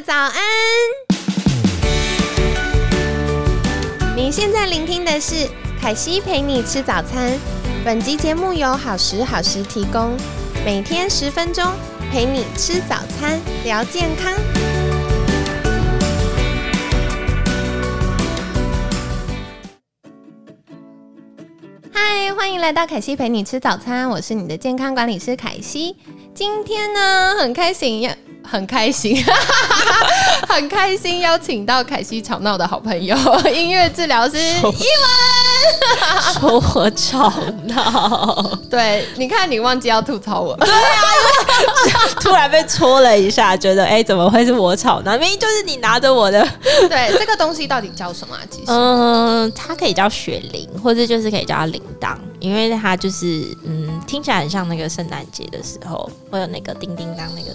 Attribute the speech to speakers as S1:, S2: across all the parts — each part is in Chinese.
S1: 早安！你现在聆听的是凯西陪你吃早餐。本集节目由好时好时提供，每天十分钟陪你吃早餐，聊健康。嗨，欢迎来到凯西陪你吃早餐，我是你的健康管理师凯西。今天呢，很开心呀。很开心，很开心，邀请到凯西吵闹的好朋友，音乐治疗师伊文，
S2: 说我吵闹，
S1: 对，你看你忘记要吐槽我，
S2: 对啊，突然被戳了一下，觉得哎，怎么会是我吵闹？明明就是你拿着我的，
S1: 对，这个东西到底叫什么？其实，
S2: 嗯，它可以叫雪铃，或者就是可以叫它铃铛，因为它就是嗯，听起来很像那个圣诞节的时候会有那个叮叮当那个。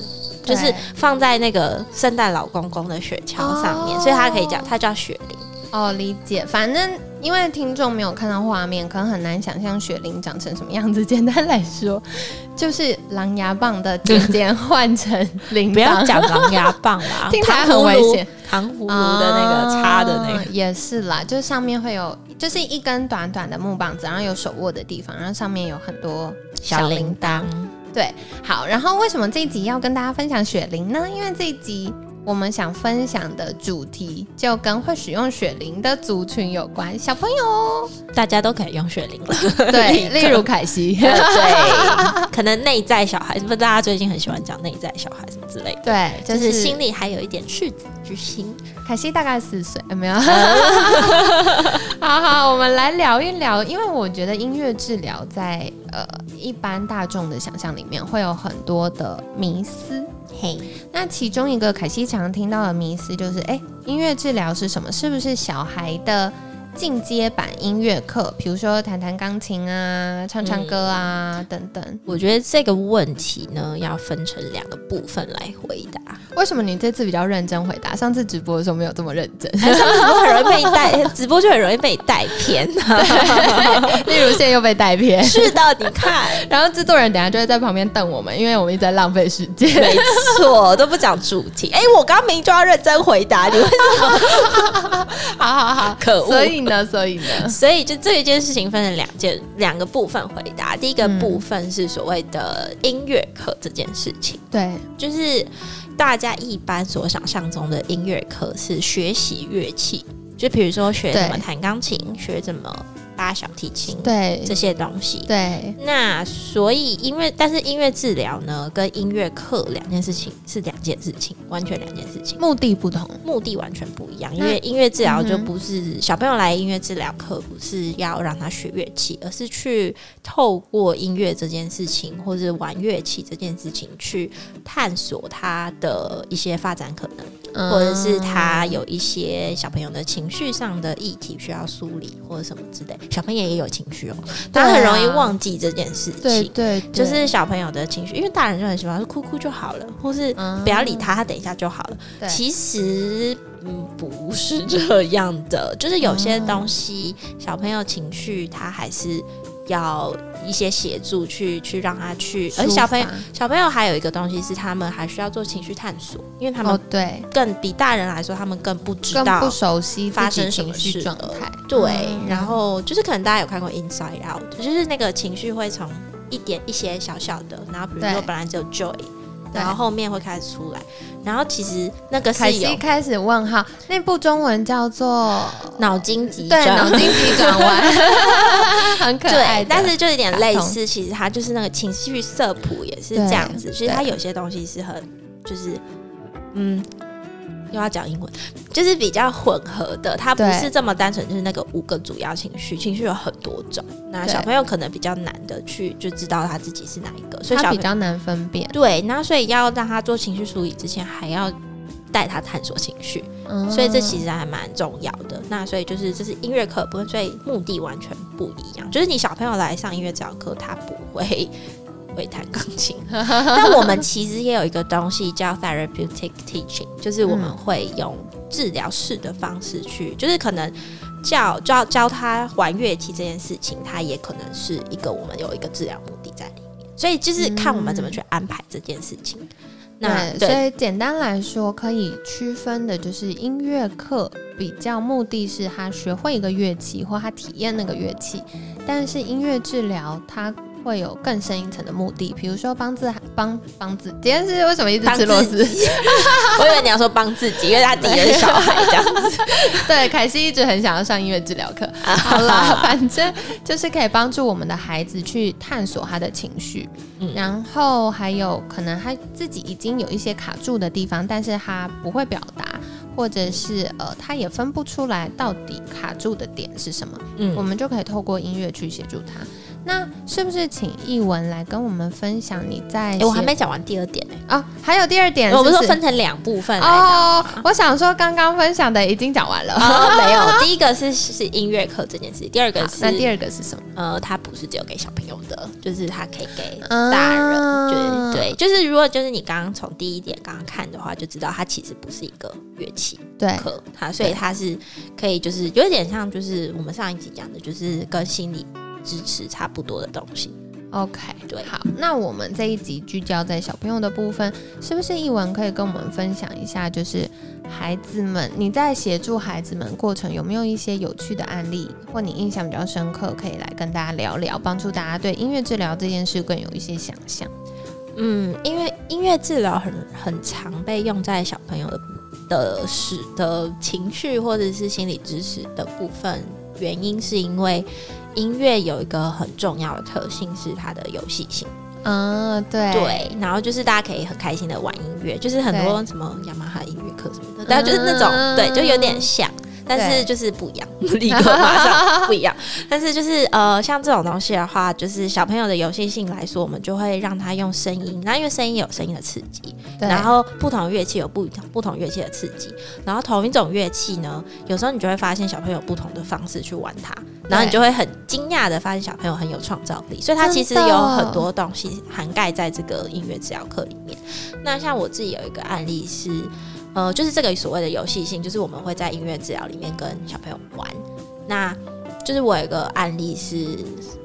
S2: 就是放在那个圣诞老公公的雪橇上面，所以它可以叫它叫雪铃。
S1: 哦，理解。反正因为听众没有看到画面，可能很难想象雪铃长成什么样子。简单来说，就是狼牙棒的尖尖换成铃铛
S2: 不要讲狼牙棒啦，
S1: 听起来很危险。
S2: 糖葫芦的那个插的那个
S1: 也是啦，就是上面会有，就是一根短短的木棒子，然后有手握的地方，然后上面有很多小铃铛。对，好，然后为什么这一集要跟大家分享雪玲呢？因为这一集。我们想分享的主题就跟会使用雪玲的族群有关，小朋友，
S2: 大家都可以用雪玲了。
S1: 对，例如凯西，
S2: 对，可能内在小孩，是不是大家最近很喜欢讲内在小孩什么之类的？
S1: 对，
S2: 就是心里还有一点赤子之心。
S1: 凯西大概四岁，有没有？好好，我们来聊一聊，因为我觉得音乐治疗在呃一般大众的想象里面会有很多的迷思。嘿，那其中一个凯西常听到的迷思就是，哎，音乐治疗是什么？是不是小孩的？进阶版音乐课，比如说弹弹钢琴啊、唱唱歌啊等等。
S2: 我觉得这个问题呢，要分成两个部分来回答。
S1: 为什么你这次比较认真回答？上次直播的时候没有这么认真，
S2: 上次直播很容易被带，直播就很容易被带偏。
S1: 例如现在又被带偏，
S2: 是的，你看。
S1: 然后制作人等下就会在旁边瞪我们，因为我们一直在浪费时间。
S2: 没错，都不讲主题。哎，我刚明就要认真回答，你为什么？
S1: 好好好，
S2: 可恶。
S1: 所以。呢，所以呢，
S2: 所以就这一件事情分成两件两个部分回答。第一个部分是所谓的音乐课这件事情，
S1: 对，
S2: 就是大家一般所想象中的音乐课是学习乐器，就比如说学怎么弹钢琴，学怎么。拉小提琴，
S1: 对
S2: 这些东西，
S1: 对。
S2: 那所以音乐，但是音乐治疗呢，跟音乐课两件事情是两件事情，完全两件事情，
S1: 目的不同，
S2: 目的完全不一样。因为音乐治疗就不是小朋友来音乐治疗课，不是要让他学乐器，而是去透过音乐这件事情，或者玩乐器这件事情，去探索他的一些发展可能，或者是他有一些小朋友的情绪上的议题需要梳理，或者什么之类。小朋友也有情绪哦，他很容易忘记这件事情。
S1: 对对，
S2: 就是小朋友的情绪，因为大人就很喜欢说哭哭就好了，或是不要理他，他等一下就好了。其实嗯不是这样的，就是有些东西小朋友情绪他还是。要一些协助去去让他去，而小朋友小朋友还有一个东西是他们还需要做情绪探索，因为他们
S1: 对
S2: 更比大人来说，他们更不知道
S1: 不熟悉发生情绪状态。
S2: 对，然后就是可能大家有看过《Inside Out》，就是那个情绪会从一点一些小小的，然后比如说本来只有 Joy。然后后面会开始出来，然后其实那个是有
S1: 开始问号，那部中文叫做
S2: 脑筋急转，
S1: 脑筋急转弯，很可爱。
S2: 但是就有点类似，其实它就是那个情绪色谱也是这样子，其实它有些东西是很就是嗯。又要讲英文，就是比较混合的，它不是这么单纯，就是那个五个主要情绪，情绪有很多种。那小朋友可能比较难的去就知道他自己是哪一个，
S1: 所以他比较难分辨。
S2: 对，那所以要让他做情绪梳理之前，还要带他探索情绪，嗯所以这其实还蛮重要的。那所以就是这是音乐课部分，所以目的完全不一样。就是你小朋友来上音乐教课，他不会。会弹钢琴，但我们其实也有一个东西叫 therapeutic teaching，就是我们会用治疗式的方式去，就是可能教教教他玩乐器这件事情，他也可能是一个我们有一个治疗目的在里面，所以就是看我们怎么去安排这件事情。那
S1: 对，所以简单来说，可以区分的就是音乐课比较目的是他学会一个乐器或他体验那个乐器，但是音乐治疗它会有更深一层的目的，比如说帮自帮帮自，今天是为什么一直吃螺丝？
S2: 我以为你要说帮自己，因为他自己是小孩这样子。
S1: 对，凯西一直很想要上音乐治疗课。好啦，反正就是可以帮助我们的孩子去探索他的情绪，然后还有可能他自己已经有一些卡住的地方，但是他不会表达，或者是呃，他也分不出来到底卡住的点是什么。嗯，我们就可以透过音乐去协助他。那是不是请译文来跟我们分享你在？
S2: 我还没讲完第二点呢。
S1: 啊，还有第二点，
S2: 我
S1: 不
S2: 是说分成两部分来讲。
S1: 我想说，刚刚分享的已经讲完了。
S2: 没有，第一个是是音乐课这件事，第二个是
S1: 那第二个是什么？
S2: 呃，它不是只有给小朋友的，就是它可以给大人。对对，就是如果就是你刚刚从第一点刚刚看的话，就知道它其实不是一个乐器课，它所以它是可以就是有点像就是我们上一集讲的，就是跟心理。支持差不多的东西
S1: ，OK，对，好，那我们这一集聚焦在小朋友的部分，是不是译文可以跟我们分享一下？就是孩子们，你在协助孩子们过程有没有一些有趣的案例，或你印象比较深刻，可以来跟大家聊聊，帮助大家对音乐治疗这件事更有一些想象？
S2: 嗯，因为音乐治疗很很常被用在小朋友的的事的情绪或者是心理支持的部分，原因是因为。音乐有一个很重要的特性是它的游戏性，
S1: 嗯，对
S2: 对，然后就是大家可以很开心的玩音乐，就是很多什么雅马哈音乐课什么的，大家就是那种对，就有点像。但是就是不一样，立刻马上不一样。但是就是呃，像这种东西的话，就是小朋友的游戏性来说，我们就会让他用声音。那因为声音有声音的刺激，然后不同乐器有不同不同乐器的刺激。然后同一种乐器呢，有时候你就会发现小朋友不同的方式去玩它，然后你就会很惊讶的发现小朋友很有创造力。所以它其实有很多东西涵盖在这个音乐治疗课里面。那像我自己有一个案例是。呃，就是这个所谓的游戏性，就是我们会在音乐治疗里面跟小朋友玩。那就是我有一个案例是，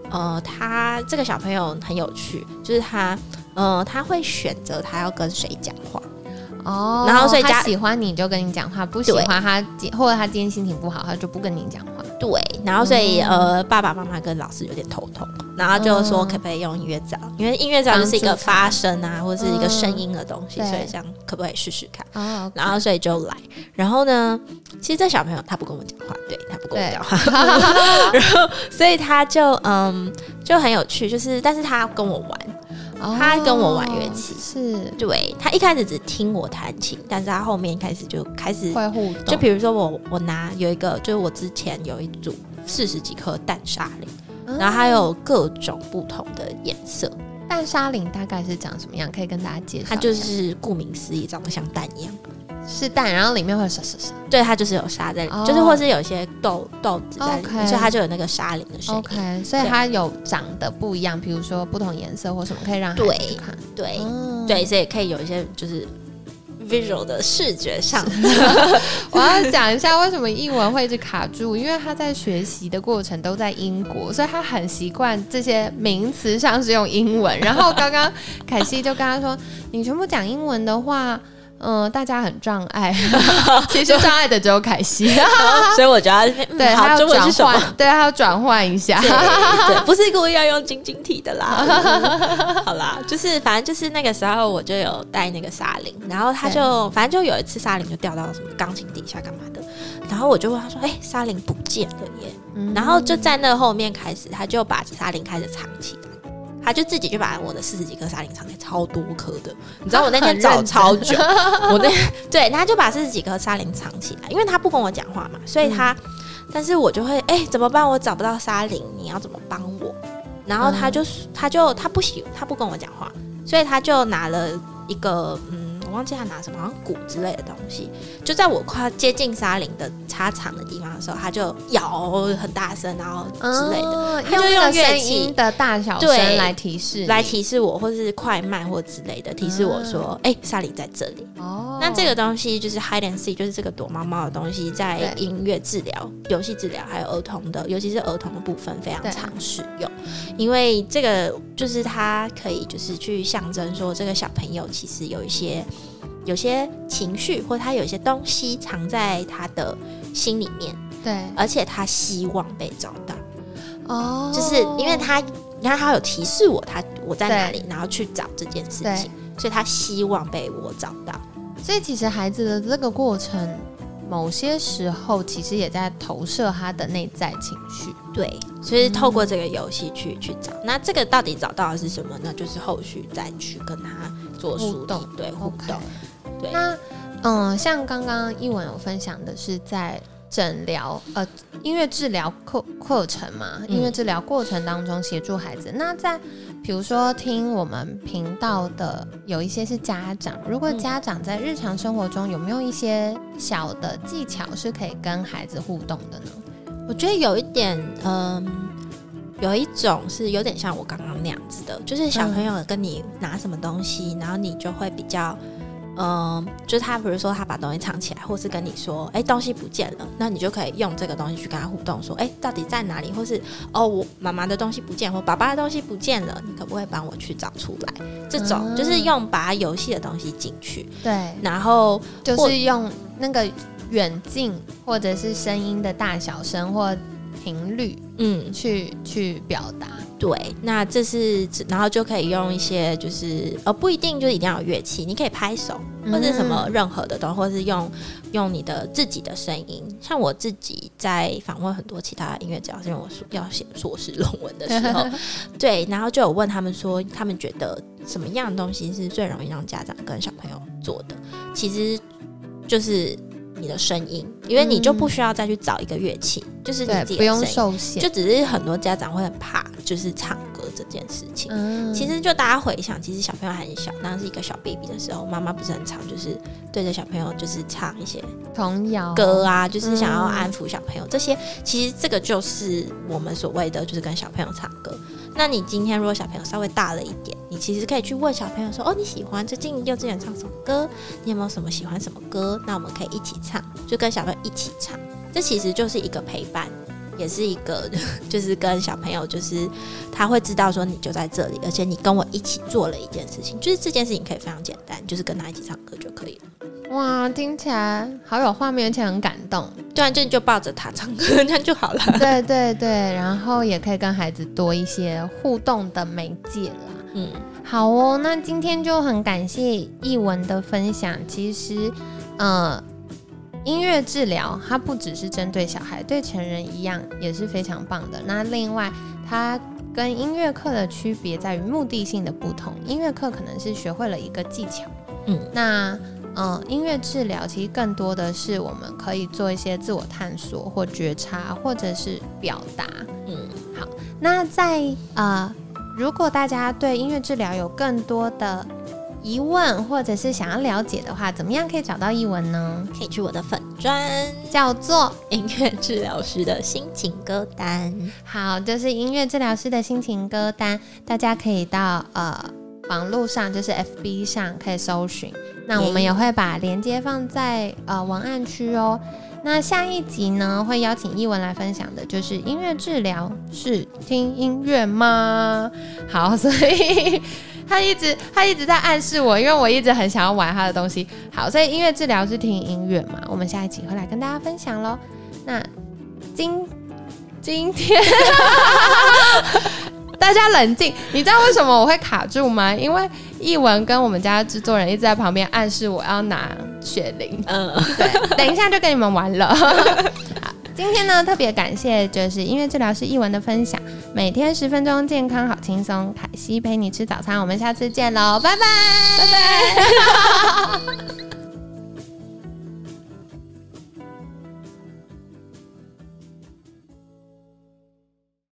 S2: 呃，他这个小朋友很有趣，就是他，呃，他会选择他要跟谁讲话。
S1: 哦，然后所以他喜欢你就跟你讲话，不喜欢他，或者他今天心情不好，他就不跟你讲话。
S2: 对，然后所以呃，爸爸妈妈跟老师有点头痛，然后就说可不可以用音乐找，因为音乐找就是一个发声啊，或者是一个声音的东西，所以这样可不可以试试看？哦，然后所以就来，然后呢，其实这小朋友他不跟我讲话，对他不跟我讲话，然后所以他就嗯就很有趣，就是但是他跟我玩。他跟我玩乐器，
S1: 是
S2: 对他一开始只听我弹琴，但是他后面开始就开始
S1: 会互动。
S2: 就比如说我我拿有一个，就是我之前有一组四十几颗淡沙林，然后还有各种不同的颜色。
S1: 淡沙林大概是长什么样？可以跟大家介绍。
S2: 它就是顾名思义，长得像蛋一样。
S1: 是蛋，然后里面会有沙沙沙，
S2: 对，它就是有沙在里面，就是或是有一些豆豆子在里面，所以它就有那个沙林的声音。
S1: OK，所以它有长得不一样，比如说不同颜色或什么，可以让
S2: 对
S1: 看，
S2: 对对，所以可以有一些就是 visual 的视觉上。
S1: 我要讲一下为什么英文会一直卡住，因为他在学习的过程都在英国，所以他很习惯这些名词上是用英文。然后刚刚凯西就跟他说：“你全部讲英文的话。”嗯，大家很障碍，其实障碍的只有凯西，
S2: 所以我觉得
S1: 对他要转换，对他要转换一下，
S2: 对，不是故意要用晶晶体的啦。好啦，就是反正就是那个时候我就有带那个沙林，然后他就反正就有一次沙林就掉到什么钢琴底下干嘛的，然后我就问他说：“哎，沙林不见了耶！”然后就在那后面开始，他就把沙林开始藏起来。他就自己就把我的四十几颗沙林藏起来，超多颗的。你知道我那天找超久，我那对，他就把四十几颗沙林藏起来，因为他不跟我讲话嘛，所以他，但是我就会哎怎么办？我找不到沙林，你要怎么帮我？然后他就他就他不喜他不跟我讲话，所以他就拿了一个嗯，我忘记他拿什么，好像鼓之类的东西。就在我快接近沙林的插场的地方的时候，他就摇很大声，然后之类的，他就用乐器
S1: 的大小声来提示，
S2: 来提示我，或是快慢或之类的提示我说，哎，沙林在这里。哦，那这个东西就是 hide and seek，就是这个躲猫猫的东西，在音乐治疗、游戏治疗还有儿童的，尤其是儿童的部分非常常使用，因为这个就是它可以就是去象征说，这个小朋友其实有一些有些情绪，或他有一些东西藏在他的心里面，
S1: 对，
S2: 而且他希望被找到。哦，就是因为他，你看他有提示我，他我在哪里，然后去找这件事情，所以他希望被我找到。
S1: 所以其实孩子的这个过程，某些时候其实也在投射他的内在情绪。
S2: 对，所以透过这个游戏去去找，那这个到底找到的是什么？呢就是后续再去跟他做互动，对互动。对，
S1: 那嗯，像刚刚一文有分享的是在。诊疗呃，音乐治疗课课程嘛，音乐治疗过程当中协助孩子。那在比如说听我们频道的有一些是家长，如果家长在日常生活中有没有一些小的技巧是可以跟孩子互动的呢？
S2: 我觉得有一点，嗯，有一种是有点像我刚刚那样子的，就是小朋友跟你拿什么东西，然后你就会比较。嗯，就是他，比如说他把东西藏起来，或是跟你说，哎，东西不见了，那你就可以用这个东西去跟他互动，说，哎，到底在哪里？或是，哦，我妈妈的东西不见，或爸爸的东西不见了，你可不可以帮我去找出来？这种就是用把游戏的东西进去，
S1: 对，
S2: 然后
S1: 就是用那个远近或者是声音的大小声或频率，嗯，去去表达。
S2: 对，那这是，然后就可以用一些，就是呃，不一定就一定要有乐器，你可以拍手或者什么任何的东西，或者是用用你的自己的声音。像我自己在访问很多其他音乐家，是因为我要写硕士论文的时候，对，然后就有问他们说，他们觉得什么样的东西是最容易让家长跟小朋友做的？其实就是。你的声音，因为你就不需要再去找一个乐器，就是你自己
S1: 不用受限，
S2: 就只是很多家长会很怕，就是唱歌这件事情。嗯，其实就大家回想，其实小朋友很小，当时一个小 baby 的时候，妈妈不是很常就是对着小朋友就是唱一些
S1: 童谣
S2: 歌啊，就是想要安抚小朋友。这些其实这个就是我们所谓的，就是跟小朋友唱歌。那你今天如果小朋友稍微大了一点，你其实可以去问小朋友说：“哦，你喜欢最近幼稚园唱什么歌？你有没有什么喜欢什么歌？那我们可以一起唱，就跟小朋友一起唱。这其实就是一个陪伴，也是一个 就是跟小朋友，就是他会知道说你就在这里，而且你跟我一起做了一件事情，就是这件事情可以非常简单，就是跟他一起唱歌就可以了。”
S1: 哇，听起来好有画面，而且很感动。
S2: 对啊，就就抱着他唱歌，这样就好了。
S1: 对对对，然后也可以跟孩子多一些互动的媒介啦。嗯，好哦，那今天就很感谢译文的分享。其实，呃，音乐治疗它不只是针对小孩，对成人一样也是非常棒的。那另外，它跟音乐课的区别在于目的性的不同。音乐课可能是学会了一个技巧，嗯，那。嗯，音乐治疗其实更多的是我们可以做一些自我探索或觉察，或者是表达。嗯，好，那在呃，如果大家对音乐治疗有更多的疑问，或者是想要了解的话，怎么样可以找到译文呢？
S2: 可以去我的粉专，
S1: 叫做
S2: 音乐治疗师的心情歌单。
S1: 好，就是音乐治疗师的心情歌单，大家可以到呃网络上，就是 FB 上可以搜寻。那我们也会把链接放在呃文案区哦。那下一集呢，会邀请艺文来分享的，就是音乐治疗是听音乐吗？好，所以他一直他一直在暗示我，因为我一直很想要玩他的东西。好，所以音乐治疗是听音乐嘛？我们下一集会来跟大家分享喽。那今今天。大家冷静，你知道为什么我会卡住吗？因为译文跟我们家制作人一直在旁边暗示我要拿雪玲。嗯，对，等一下就跟你们玩了。好，今天呢特别感谢就是音乐治疗师译文的分享，每天十分钟健康好轻松，凯西陪你吃早餐，我们下次见喽，拜拜，
S2: 拜拜。